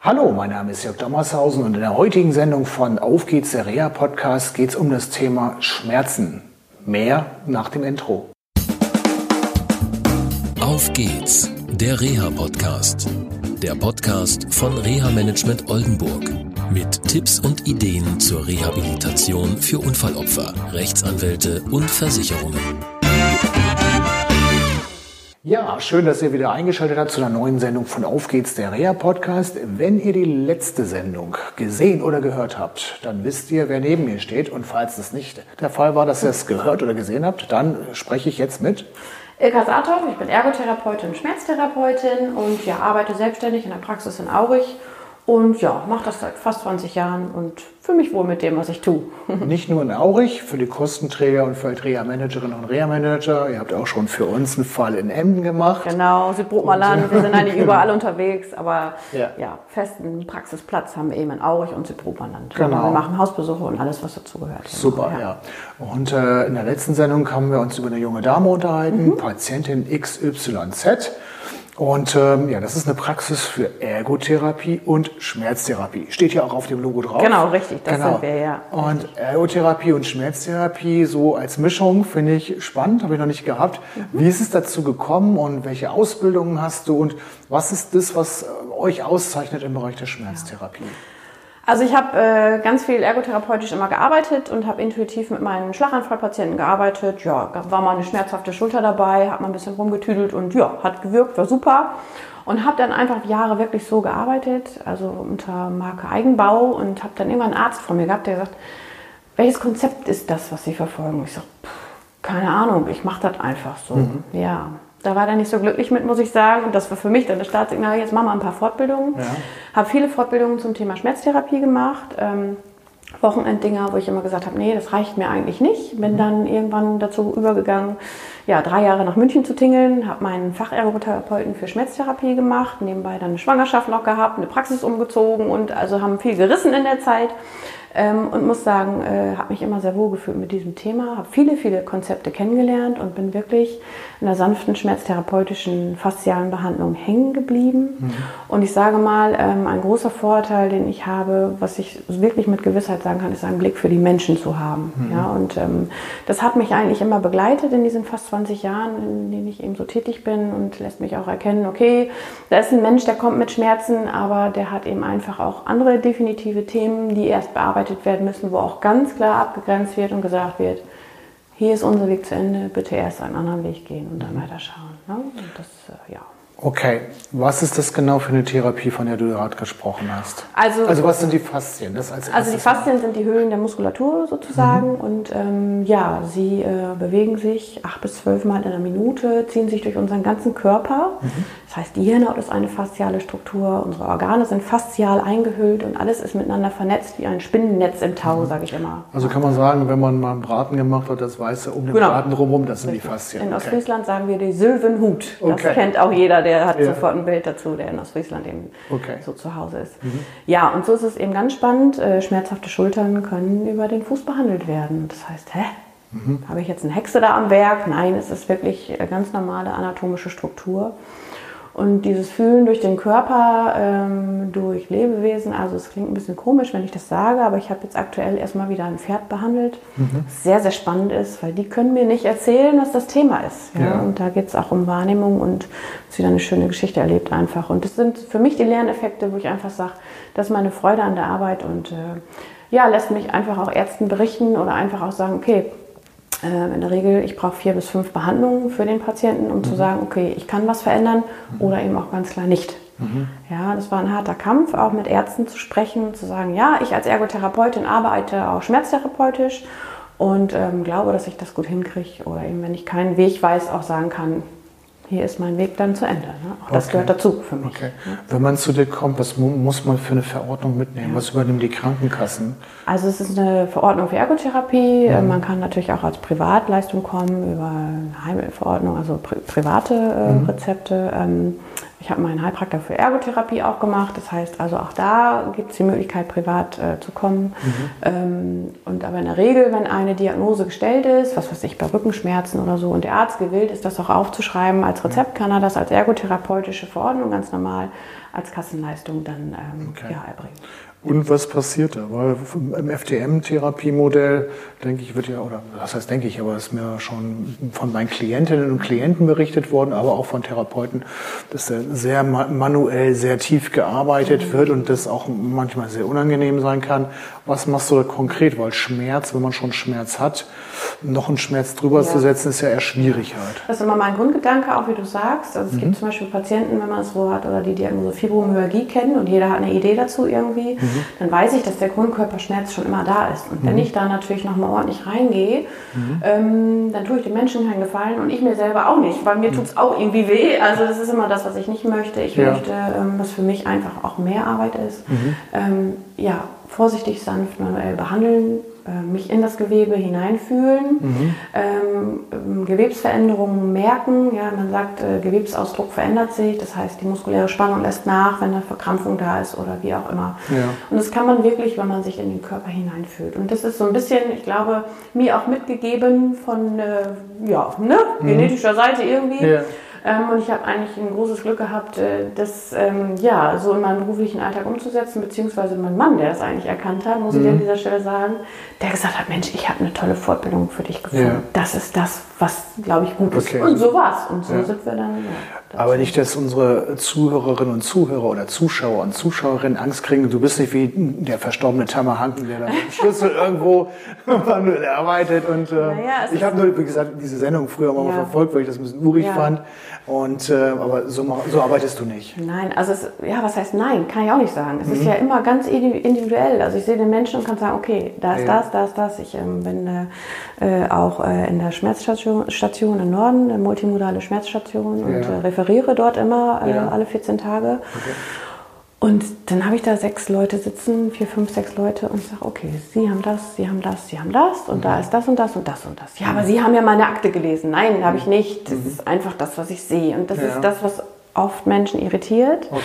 Hallo, mein Name ist Jörg Dommershausen und in der heutigen Sendung von Auf geht's, der Reha-Podcast, geht es um das Thema Schmerzen. Mehr nach dem Intro. Auf geht's, der Reha-Podcast. Der Podcast von Reha-Management Oldenburg. Mit Tipps und Ideen zur Rehabilitation für Unfallopfer, Rechtsanwälte und Versicherungen. Ja, schön, dass ihr wieder eingeschaltet habt zu einer neuen Sendung von Auf geht's, der Reha Podcast. Wenn ihr die letzte Sendung gesehen oder gehört habt, dann wisst ihr, wer neben mir steht. Und falls das nicht der Fall war, dass ihr es gehört oder gesehen habt, dann spreche ich jetzt mit. Ilka Saathoff, ich bin Ergotherapeutin Schmerztherapeutin und ja, arbeite selbstständig in der Praxis in Aurich und ja, mache das seit fast 20 Jahren und fühle mich wohl mit dem, was ich tue. Nicht nur in Aurich, für die Kostenträger und für Reha-Managerinnen und Reha-Manager. Ihr habt auch schon für uns einen Fall in Emden gemacht. Genau, Südbrotmerland. Wir sind eigentlich überall unterwegs, aber ja. ja. festen Praxisplatz haben wir eben in Aurich und Südbrotmerland. Genau. Wir machen Hausbesuche und alles, was dazugehört. Super, ja. ja. Und äh, in der letzten Sendung haben wir uns über eine junge Dame unterhalten, mhm. Patientin XYZ. Und ähm, ja, das ist eine Praxis für Ergotherapie und Schmerztherapie. Steht ja auch auf dem Logo drauf. Genau, richtig, das genau. sind wir, ja. Und Ergotherapie und Schmerztherapie so als Mischung finde ich spannend, habe ich noch nicht gehabt. Mhm. Wie ist es dazu gekommen und welche Ausbildungen hast du und was ist das, was euch auszeichnet im Bereich der Schmerztherapie? Ja. Also ich habe äh, ganz viel ergotherapeutisch immer gearbeitet und habe intuitiv mit meinen Schlaganfallpatienten gearbeitet. Ja, war mal eine schmerzhafte Schulter dabei, habe mal ein bisschen rumgetüdelt und ja, hat gewirkt, war super. Und habe dann einfach Jahre wirklich so gearbeitet, also unter Marke Eigenbau und habe dann immer einen Arzt von mir gehabt, der gesagt, welches Konzept ist das, was Sie verfolgen? Ich so, keine Ahnung, ich mache das einfach so. Mhm. Ja, da war er nicht so glücklich mit, muss ich sagen. Und das war für mich dann das Startsignal, jetzt machen wir ein paar Fortbildungen. Ja. Habe viele Fortbildungen zum Thema Schmerztherapie gemacht. Ähm, Wochenenddinger, wo ich immer gesagt habe, nee, das reicht mir eigentlich nicht. Bin mhm. dann irgendwann dazu übergegangen, ja, drei Jahre nach München zu tingeln, habe meinen Fachergotherapeuten für Schmerztherapie gemacht, nebenbei dann eine Schwangerschaft noch gehabt, eine Praxis umgezogen und also haben viel gerissen in der Zeit. Ähm, und muss sagen, äh, habe mich immer sehr wohl gefühlt mit diesem Thema, habe viele, viele Konzepte kennengelernt und bin wirklich in der sanften schmerztherapeutischen faszialen Behandlung hängen geblieben. Mhm. Und ich sage mal, ähm, ein großer Vorteil, den ich habe, was ich wirklich mit Gewissheit sagen kann, ist einen Blick für die Menschen zu haben. Mhm. Ja, und ähm, das hat mich eigentlich immer begleitet in diesen fast 20 Jahren, in denen ich eben so tätig bin und lässt mich auch erkennen, okay, da ist ein Mensch, der kommt mit Schmerzen, aber der hat eben einfach auch andere definitive Themen, die erst bearbeitet bearbeitet werden müssen, wo auch ganz klar abgegrenzt wird und gesagt wird, hier ist unser Weg zu Ende, bitte erst einen anderen Weg gehen und dann mhm. weiter schauen. Ne? Das, äh, ja. Okay, was ist das genau für eine Therapie, von der du gerade gesprochen hast? Also, also was sind die Faszien? Das als also die Faszien sind die Höhlen der Muskulatur sozusagen mhm. und ähm, ja, sie äh, bewegen sich acht bis zwölf Mal in einer Minute, ziehen sich durch unseren ganzen Körper. Mhm. Das heißt, die Hirnhaut ist eine fasziale Struktur, unsere Organe sind faszial eingehüllt und alles ist miteinander vernetzt wie ein Spinnennetz im Tau, sage ich immer. Also kann man sagen, wenn man mal einen Braten gemacht hat, das Weiße um den genau. Braten drumherum, das sind die Faszien. In Ostfriesland okay. sagen wir die Sylvenhut. Das okay. kennt auch jeder, der hat ja. sofort ein Bild dazu, der in Ostfriesland eben okay. so zu Hause ist. Mhm. Ja, und so ist es eben ganz spannend. Äh, schmerzhafte Schultern können über den Fuß behandelt werden. Das heißt, hä? Mhm. Habe ich jetzt eine Hexe da am Werk? Nein, es ist wirklich ganz normale anatomische Struktur. Und dieses Fühlen durch den Körper, ähm, durch Lebewesen, also es klingt ein bisschen komisch, wenn ich das sage, aber ich habe jetzt aktuell erstmal wieder ein Pferd behandelt, mhm. was sehr, sehr spannend ist, weil die können mir nicht erzählen, was das Thema ist. Ja? Ja. Und da geht es auch um Wahrnehmung und es wieder eine schöne Geschichte erlebt einfach. Und das sind für mich die Lerneffekte, wo ich einfach sage, das ist meine Freude an der Arbeit und äh, ja, lässt mich einfach auch Ärzten berichten oder einfach auch sagen, okay, in der Regel, ich brauche vier bis fünf Behandlungen für den Patienten, um mhm. zu sagen, okay, ich kann was verändern mhm. oder eben auch ganz klar nicht. Mhm. Ja, das war ein harter Kampf, auch mit Ärzten zu sprechen, zu sagen, ja, ich als Ergotherapeutin arbeite auch schmerztherapeutisch und ähm, glaube, dass ich das gut hinkriege oder eben, wenn ich keinen Weg weiß, auch sagen kann, hier ist mein Weg dann zu Ende. Ne? Auch das okay. gehört dazu für mich. Okay. Ne? Wenn man zu dir kommt, was muss man für eine Verordnung mitnehmen? Ja. Was übernehmen die Krankenkassen? Also es ist eine Verordnung für Ergotherapie. Ja. Man kann natürlich auch als Privatleistung kommen über eine Heilverordnung, also pri private äh, mhm. Rezepte. Ähm, Ich habe meinen Heilpraktiker für Ergotherapie auch gemacht. Das heißt, also auch da gibt es die Möglichkeit, privat äh, zu kommen. Mhm. Ähm, und aber in der Regel, wenn eine Diagnose gestellt ist, was weiß ich, bei Rückenschmerzen oder so, und der Arzt gewillt ist, das auch aufzuschreiben, als Rezept kann er das als ergotherapeutische Verordnung ganz normal als Kassenleistung dann ähm, okay. ja, erbringen. Und was passiert da? Weil im FDM-Therapiemodell, denke ich, wird ja, oder was heißt denke ich, aber es ist mir schon von meinen Klientinnen und Klienten berichtet worden, aber auch von Therapeuten, dass da sehr manuell, sehr tief gearbeitet wird und das auch manchmal sehr unangenehm sein kann. Was machst du da konkret? Weil Schmerz, wenn man schon Schmerz hat, noch einen Schmerz drüber ja. zu setzen, ist ja eher schwierig halt. Das ist immer mein Grundgedanke, auch wie du sagst. Also es mhm. gibt zum Beispiel Patienten, wenn man es so hat, oder die Diagnose Fibromyalgie kennen und jeder hat eine Idee dazu irgendwie. Mhm mhm. dann weiß ich, dass der Grundkörperschmerz schon immer da ist. Und wenn mhm. ich da natürlich nochmal ordentlich reingehe, mhm. ähm, dann tue ich den Menschen keinen Gefallen und ich mir selber auch nicht, weil mir mhm. tut es auch irgendwie weh. Also das ist immer das, was ich nicht möchte. Ich ja. möchte, ähm, was für mich einfach auch mehr Arbeit ist. Mhm. Ähm, ja, vorsichtig, sanft, manuell behandeln, mich in das Gewebe hineinfühlen, mhm. ähm, Gewebsveränderungen merken. Ja, man sagt, äh, Gewebsausdruck verändert sich, das heißt, die muskuläre Spannung lässt nach, wenn eine Verkrampfung da ist oder wie auch immer. Ja. Und das kann man wirklich, wenn man sich in den Körper hineinfühlt. Und das ist so ein bisschen, ich glaube, mir auch mitgegeben von äh, ja, ne, mhm. genetischer Seite irgendwie. Ja ähm, und ich habe eigentlich ein großes Glück gehabt, äh, das ähm, ja, so in meinem beruflichen Alltag umzusetzen, beziehungsweise mein Mann, der das eigentlich erkannt hat, muss mhm. ich an dieser Stelle sagen, der gesagt hat, Mensch, ich habe eine tolle Fortbildung für dich gefunden. Ja. Das ist das, was, glaube ich, gut okay. ist. Und so war's. Und so ja. sind wir dann. Ja, Aber nicht, dass unsere Zuhörerinnen und Zuhörer oder Zuschauer und Zuschauerinnen Angst kriegen, du bist nicht wie der verstorbene Tammer Hanken, der da im Schlüssel irgendwo arbeitet. Und äh, naja, ich habe nur, wie gesagt, diese Sendung früher mal verfolgt, weil ich das ein bisschen urig fand. Und, äh, aber so, so, arbeitest du nicht. Nein, also es, ja, was heißt nein? Kann ich auch nicht sagen. Es mhm. ist ja immer ganz individuell. Also ich sehe den Menschen und kann sagen, okay, da ist ja. das, da ist das. Ich ähm, bin äh, äh, auch äh, in der Schmerzstation Station im Norden, eine multimodale Schmerzstation und ja. Äh, referiere dort immer äh, ja. alle 14 Tage. Okay. Und dann habe ich da sechs Leute sitzen, vier, fünf, sechs Leute und sage, okay, Sie haben das, Sie haben das, Sie haben das und mhm. da ist das und das und das und das. Ja, aber Sie haben ja meine Akte gelesen. Nein, habe ich mhm. nicht. Das mhm. ist einfach das, was ich sehe. Und das ja. ist das, was oft Menschen irritiert. Okay.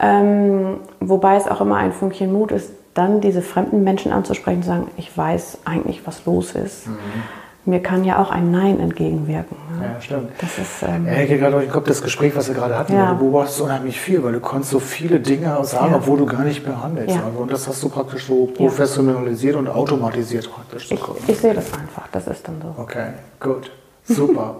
Ähm, wobei es auch immer ein Fünkchen Mut ist, dann diese fremden Menschen anzusprechen und zu sagen, ich weiß eigentlich, was los ist. Mhm mir kann ja auch ein Nein entgegenwirken. Ja, ja stimmt. Das ist, ähm, ja, ich gehe gerade durch den Kopf, das Gespräch, was wir gerade hatten, ja. du beobachtest unheimlich viel, weil du konntest so viele Dinge sagen, ja. obwohl du gar nicht behandelst. Ja. Also, und das hast du praktisch so professionalisiert und automatisiert praktisch. Ich, ich sehe das einfach, das ist dann so. Okay, gut, super.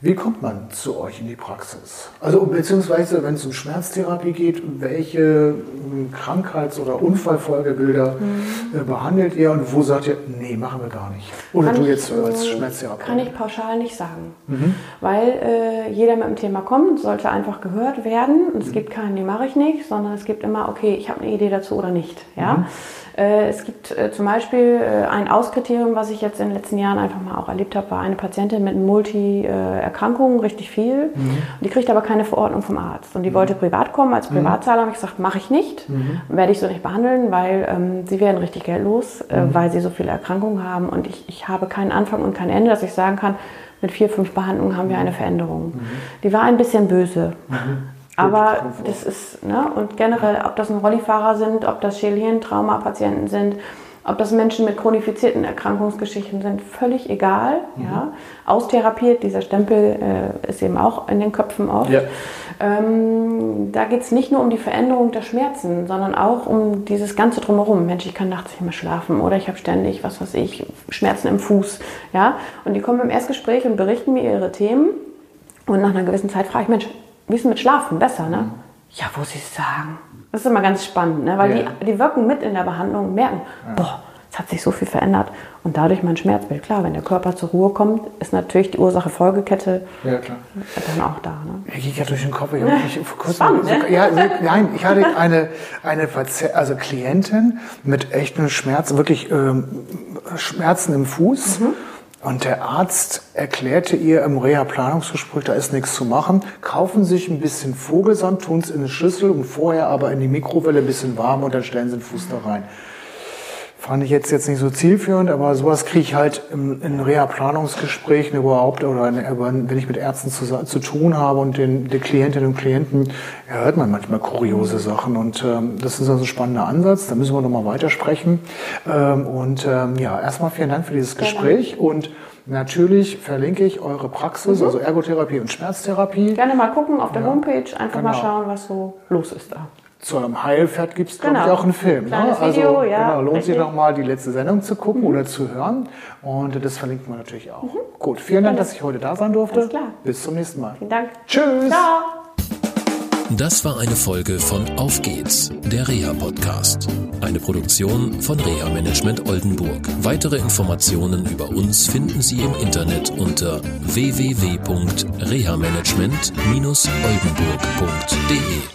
Wie kommt man zu euch in die Praxis? Also beziehungsweise, wenn es um Schmerztherapie geht, welche hm, Krankheits- oder Unfallfolgebilder mhm. äh, behandelt ihr und wo sagt ihr, nee, machen wir gar nicht? Oder kann du jetzt ich, als Schmerztherapeut? Kann ich pauschal nicht sagen, mhm. weil äh, jeder mit dem Thema kommt, sollte einfach gehört werden. Und es mhm. gibt keinen, nee, mache ich nicht, sondern es gibt immer, okay, ich habe eine Idee dazu oder nicht. Ja? Mhm. Äh, es gibt äh, zum Beispiel äh, ein Auskriterium, was ich jetzt in den letzten Jahren einfach mal auch erlebt habe, war eine Patientin mit Multi-Erkrankungen, richtig viel. Mhm. Die kriegt aber keine Verordnung vom Arzt. Und die mhm. wollte privat kommen. Als mhm. Privatzahler habe ich gesagt, mache ich nicht. Mhm. Werde ich so nicht behandeln, weil ähm, sie werden richtig geldlos, äh, mhm. weil sie so viele Erkrankungen haben. Und ich, ich habe keinen Anfang und kein Ende, dass ich sagen kann, mit vier, fünf Behandlungen haben wir eine Veränderung. Mhm. Die war ein bisschen böse. Aber das ist, ne, und generell, ob das ein Rollifahrer sind, ob das Schädelhirntrauma-Patienten sind, ob das Menschen mit chronifizierten Erkrankungsgeschichten sind, völlig egal. Mhm. Ja. Austherapiert, dieser Stempel äh, ist eben auch in den Köpfen oft. Ja. Ähm, da geht es nicht nur um die Veränderung der Schmerzen, sondern auch um dieses Ganze drumherum. Mensch, ich kann nachts nicht mehr schlafen oder ich habe ständig, was weiß ich, Schmerzen im Fuß. Ja. Und die kommen im Erstgespräch und berichten mir ihre Themen. Und nach einer gewissen Zeit frage ich, Mensch, wie ist mit Schlafen? Besser, ne? Mhm. Ja, wo sie sagen. Das ist immer ganz spannend, ne? weil yeah. die, die wirken mit in der Behandlung, merken, ja. boah, es hat sich so viel verändert. Und dadurch mein Schmerzbild. Klar, wenn der Körper zur Ruhe kommt, ist natürlich die Ursache-Folgekette ja, dann auch da. Ne? Ich gehe ja durch den Kopf. Ich habe mich vor kurzem, Spannend, so, ne? ja, nein, ich hatte eine, eine also Klientin mit echten Schmerzen, wirklich ähm, Schmerzen im Fuß. Mhm und der Arzt erklärte ihr im Reha-Planungsgespräch, da ist nichts zu machen. Kaufen Sie sich ein bisschen Vogelsand, tun es in eine Schüssel und vorher aber in die Mikrowelle ein bisschen warm und dann stellen Sie den Fuß da rein. Fand ich jetzt, jetzt nicht so zielführend, aber sowas kriege ich halt im, in Reha-Planungsgesprächen überhaupt oder in, wenn ich mit Ärzten zu, zu tun habe und den, den Klientinnen und Klienten, ja, hört man manchmal kuriose Sachen und ähm, das ist also ein spannender Ansatz, da müssen wir nochmal weitersprechen. Ähm, und ähm, ja, erstmal vielen Dank für dieses Gespräch und Natürlich verlinke ich eure Praxis, mhm. also Ergotherapie und Schmerztherapie. Gerne mal gucken auf der ja. Homepage, einfach genau. mal schauen, was so los ist da. Zu einem Heilpferd gibt es, genau. glaube ich, auch einen Film. Ne? Also Video, ja, genau, lohnt sich nochmal die letzte Sendung zu gucken mhm. oder zu hören. Und das verlinken wir natürlich auch. Mhm. Gut, vielen Dank, dass ich heute da sein durfte. Alles klar. Bis zum nächsten Mal. Vielen Dank. Tschüss. Ciao. Das war eine Folge von Auf geht's, der Reha-Podcast. Eine Produktion von Reha Management Oldenburg. Weitere Informationen über uns finden Sie im Internet unter www.rehamanagement-oldenburg.de.